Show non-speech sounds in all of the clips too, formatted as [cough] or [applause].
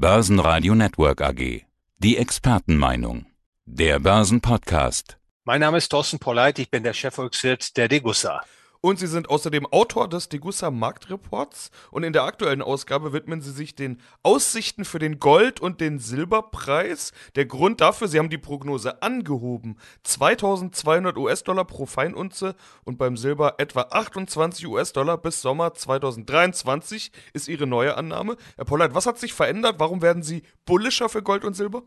Börsenradio Network AG. Die Expertenmeinung. Der Börsenpodcast. Mein Name ist Thorsten Polleit, ich bin der Chefvolkswirt der Degussa. Und Sie sind außerdem Autor des Degussa Marktreports und in der aktuellen Ausgabe widmen Sie sich den Aussichten für den Gold- und den Silberpreis. Der Grund dafür, Sie haben die Prognose angehoben. 2200 US-Dollar pro Feinunze und beim Silber etwa 28 US-Dollar bis Sommer 2023 ist Ihre neue Annahme. Herr Pollard, was hat sich verändert? Warum werden Sie bullischer für Gold und Silber?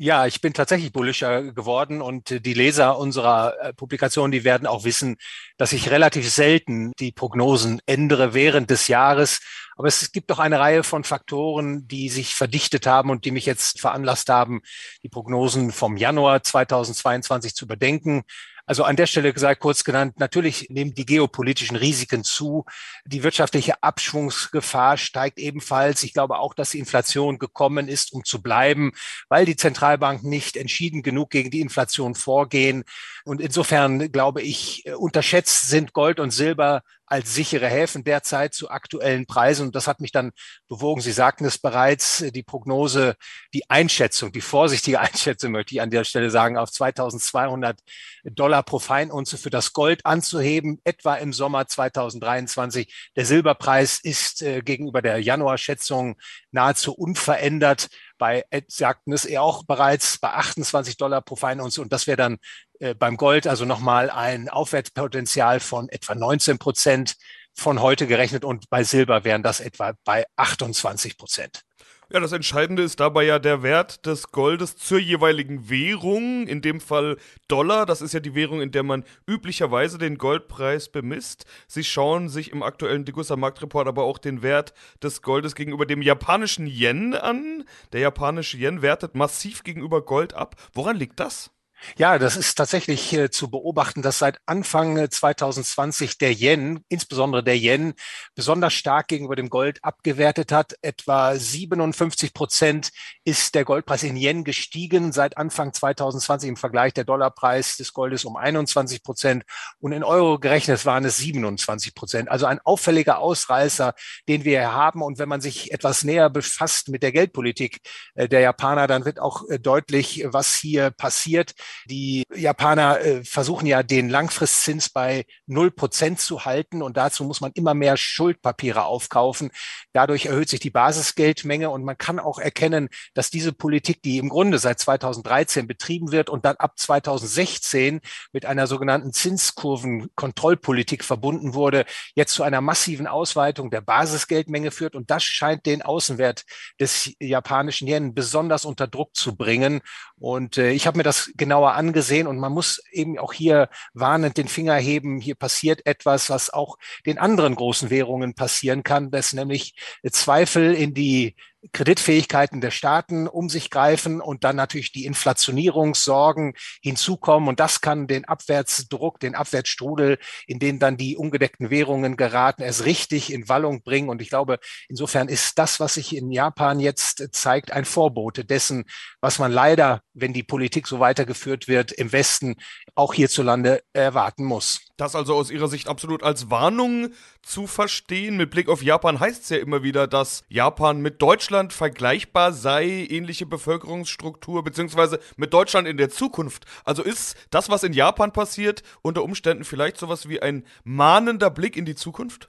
Ja, ich bin tatsächlich bullischer geworden und die Leser unserer äh, Publikation, die werden auch wissen, dass ich relativ selten die Prognosen ändere während des Jahres. Aber es gibt doch eine Reihe von Faktoren, die sich verdichtet haben und die mich jetzt veranlasst haben, die Prognosen vom Januar 2022 zu überdenken. Also an der Stelle gesagt, kurz genannt, natürlich nehmen die geopolitischen Risiken zu. Die wirtschaftliche Abschwungsgefahr steigt ebenfalls. Ich glaube auch, dass die Inflation gekommen ist, um zu bleiben, weil die Zentralbanken nicht entschieden genug gegen die Inflation vorgehen. Und insofern glaube ich, unterschätzt sind Gold und Silber als sichere Häfen derzeit zu aktuellen Preisen. Und das hat mich dann bewogen. Sie sagten es bereits, die Prognose, die Einschätzung, die vorsichtige [laughs] Einschätzung möchte ich an der Stelle sagen, auf 2200 Dollar pro Feinunze für das Gold anzuheben, etwa im Sommer 2023. Der Silberpreis ist äh, gegenüber der Januarschätzung nahezu unverändert bei, sagten es eher auch bereits bei 28 Dollar pro Feinunze und das wäre dann äh, beim Gold also nochmal ein Aufwärtspotenzial von etwa 19 Prozent von heute gerechnet und bei Silber wären das etwa bei 28 Prozent. Ja, das Entscheidende ist dabei ja der Wert des Goldes zur jeweiligen Währung, in dem Fall Dollar. Das ist ja die Währung, in der man üblicherweise den Goldpreis bemisst. Sie schauen sich im aktuellen Degussa Marktreport aber auch den Wert des Goldes gegenüber dem japanischen Yen an. Der japanische Yen wertet massiv gegenüber Gold ab. Woran liegt das? Ja, das ist tatsächlich äh, zu beobachten, dass seit Anfang 2020 äh, der Yen, insbesondere der Yen, besonders stark gegenüber dem Gold abgewertet hat. Etwa 57 Prozent ist der Goldpreis in Yen gestiegen seit Anfang 2020 im Vergleich der Dollarpreis des Goldes um 21 Prozent und in Euro gerechnet waren es 27 Prozent. Also ein auffälliger Ausreißer, den wir hier haben. Und wenn man sich etwas näher befasst mit der Geldpolitik äh, der Japaner, dann wird auch deutlich, was hier passiert. Die Japaner äh, versuchen ja den Langfristzins bei null Prozent zu halten und dazu muss man immer mehr Schuldpapiere aufkaufen. Dadurch erhöht sich die Basisgeldmenge und man kann auch erkennen, dass diese Politik, die im Grunde seit 2013 betrieben wird und dann ab 2016 mit einer sogenannten Zinskurvenkontrollpolitik verbunden wurde, jetzt zu einer massiven Ausweitung der Basisgeldmenge führt und das scheint den Außenwert des japanischen Yen besonders unter Druck zu bringen. Und äh, ich habe mir das genau genauer angesehen und man muss eben auch hier warnend den Finger heben. Hier passiert etwas, was auch den anderen großen Währungen passieren kann, dass nämlich Zweifel in die Kreditfähigkeiten der Staaten um sich greifen und dann natürlich die Inflationierungssorgen hinzukommen. Und das kann den Abwärtsdruck, den Abwärtsstrudel, in den dann die ungedeckten Währungen geraten, erst richtig in Wallung bringen. Und ich glaube, insofern ist das, was sich in Japan jetzt zeigt, ein Vorbote dessen, was man leider, wenn die Politik so weitergeführt wird, im Westen auch hierzulande erwarten muss. Das also aus Ihrer Sicht absolut als Warnung zu verstehen. Mit Blick auf Japan heißt es ja immer wieder, dass Japan mit Deutschland vergleichbar sei, ähnliche Bevölkerungsstruktur, beziehungsweise mit Deutschland in der Zukunft. Also ist das, was in Japan passiert, unter Umständen vielleicht sowas wie ein mahnender Blick in die Zukunft?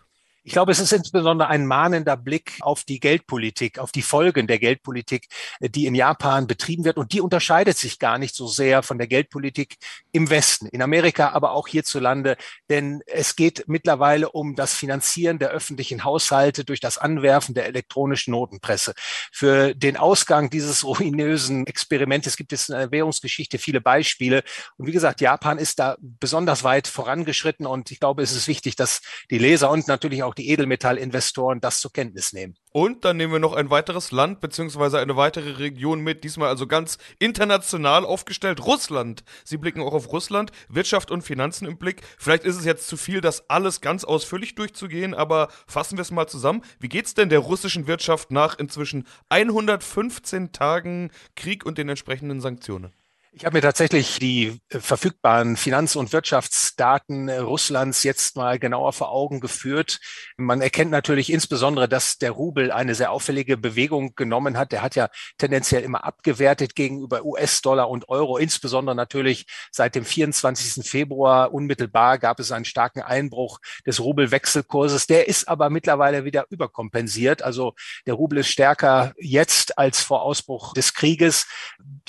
Ich glaube, es ist insbesondere ein mahnender Blick auf die Geldpolitik, auf die Folgen der Geldpolitik, äh, die in Japan betrieben wird. Und die unterscheidet sich gar nicht so sehr von der Geldpolitik im Westen, in Amerika, aber auch hierzulande. Denn es geht mittlerweile um das Finanzieren der öffentlichen Haushalte durch das Anwerfen der elektronischen Notenpresse. Für den Ausgang dieses ruinösen Experimentes gibt es in der Währungsgeschichte viele Beispiele. Und wie gesagt, Japan ist da besonders weit vorangeschritten. Und ich glaube, es ist wichtig, dass die Leser und natürlich auch auch die Edelmetallinvestoren das zur Kenntnis nehmen. Und dann nehmen wir noch ein weiteres Land bzw. eine weitere Region mit, diesmal also ganz international aufgestellt, Russland. Sie blicken auch auf Russland, Wirtschaft und Finanzen im Blick. Vielleicht ist es jetzt zu viel, das alles ganz ausführlich durchzugehen, aber fassen wir es mal zusammen. Wie geht es denn der russischen Wirtschaft nach inzwischen 115 Tagen Krieg und den entsprechenden Sanktionen? Ich habe mir tatsächlich die äh, verfügbaren Finanz- und Wirtschaftsdaten äh, Russlands jetzt mal genauer vor Augen geführt. Man erkennt natürlich insbesondere, dass der Rubel eine sehr auffällige Bewegung genommen hat. Der hat ja tendenziell immer abgewertet gegenüber US-Dollar und Euro. Insbesondere natürlich seit dem 24. Februar unmittelbar gab es einen starken Einbruch des Rubelwechselkurses. Der ist aber mittlerweile wieder überkompensiert. Also der Rubel ist stärker jetzt als vor Ausbruch des Krieges.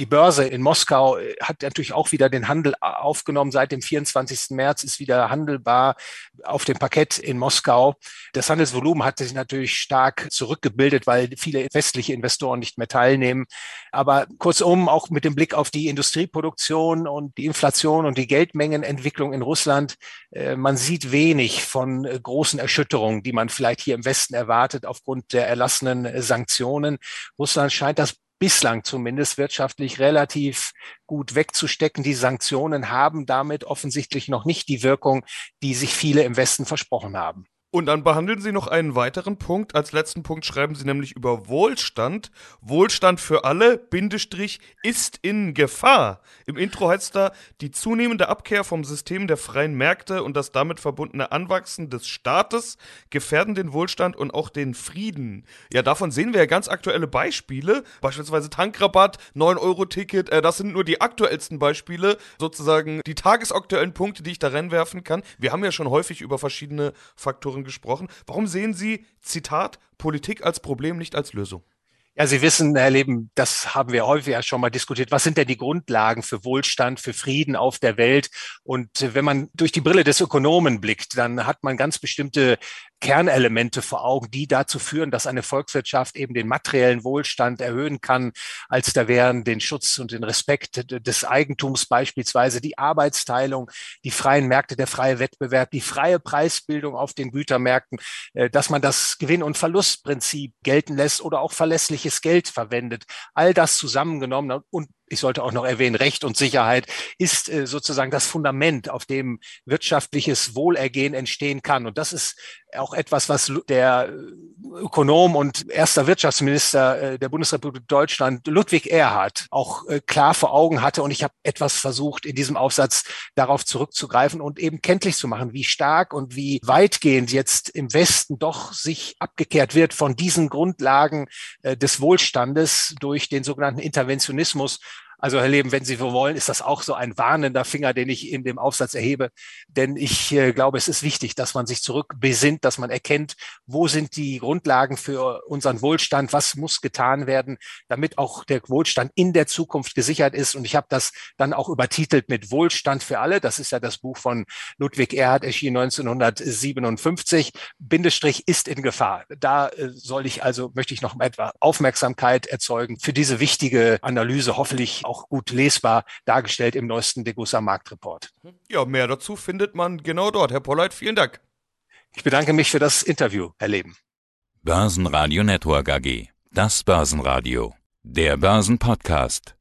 Die Börse in Moskau hat natürlich auch wieder den Handel aufgenommen. Seit dem 24. März ist wieder handelbar auf dem Parkett in Moskau. Das Handelsvolumen hat sich natürlich stark zurückgebildet, weil viele westliche Investoren nicht mehr teilnehmen. Aber kurzum, auch mit dem Blick auf die Industrieproduktion und die Inflation und die Geldmengenentwicklung in Russland, äh, man sieht wenig von großen Erschütterungen, die man vielleicht hier im Westen erwartet aufgrund der erlassenen Sanktionen. Russland scheint das bislang zumindest wirtschaftlich relativ gut wegzustecken. Die Sanktionen haben damit offensichtlich noch nicht die Wirkung, die sich viele im Westen versprochen haben. Und dann behandeln Sie noch einen weiteren Punkt. Als letzten Punkt schreiben Sie nämlich über Wohlstand. Wohlstand für alle, Bindestrich, ist in Gefahr. Im Intro heißt da, die zunehmende Abkehr vom System der freien Märkte und das damit verbundene Anwachsen des Staates gefährden den Wohlstand und auch den Frieden. Ja, davon sehen wir ja ganz aktuelle Beispiele. Beispielsweise Tankrabatt, 9-Euro-Ticket. Äh, das sind nur die aktuellsten Beispiele. Sozusagen die tagesaktuellen Punkte, die ich da reinwerfen kann. Wir haben ja schon häufig über verschiedene Faktoren Autoren gesprochen. Warum sehen Sie, Zitat, Politik als Problem, nicht als Lösung? Ja, Sie wissen, Herr Leben, das haben wir häufig ja schon mal diskutiert. Was sind denn die Grundlagen für Wohlstand, für Frieden auf der Welt? Und wenn man durch die Brille des Ökonomen blickt, dann hat man ganz bestimmte Kernelemente vor Augen, die dazu führen, dass eine Volkswirtschaft eben den materiellen Wohlstand erhöhen kann, als da wären den Schutz und den Respekt des Eigentums beispielsweise, die Arbeitsteilung, die freien Märkte, der freie Wettbewerb, die freie Preisbildung auf den Gütermärkten, äh, dass man das Gewinn- und Verlustprinzip gelten lässt oder auch verlässliches Geld verwendet. All das zusammengenommen und ich sollte auch noch erwähnen, Recht und Sicherheit ist äh, sozusagen das Fundament, auf dem wirtschaftliches Wohlergehen entstehen kann. Und das ist auch etwas, was der Ökonom und erster Wirtschaftsminister äh, der Bundesrepublik Deutschland, Ludwig Erhard, auch äh, klar vor Augen hatte. Und ich habe etwas versucht, in diesem Aufsatz darauf zurückzugreifen und eben kenntlich zu machen, wie stark und wie weitgehend jetzt im Westen doch sich abgekehrt wird von diesen Grundlagen des Wohlstandes durch den sogenannten Interventionismus also Herr Leben, wenn Sie so wollen, ist das auch so ein warnender Finger, den ich in dem Aufsatz erhebe. Denn ich äh, glaube, es ist wichtig, dass man sich zurückbesinnt, dass man erkennt, wo sind die Grundlagen für unseren Wohlstand, was muss getan werden, damit auch der Wohlstand in der Zukunft gesichert ist. Und ich habe das dann auch übertitelt mit Wohlstand für alle. Das ist ja das Buch von Ludwig Erhard, erschien 1957. Bindestrich ist in Gefahr. Da äh, soll ich also, möchte ich noch etwa Aufmerksamkeit erzeugen für diese wichtige Analyse, hoffentlich auch gut lesbar dargestellt im neuesten Degussa Marktreport. Ja, mehr dazu findet man genau dort. Herr Polleit, vielen Dank. Ich bedanke mich für das Interview, Herr Leben. Börsenradio Network AG. Das Börsenradio. Der Börsenpodcast.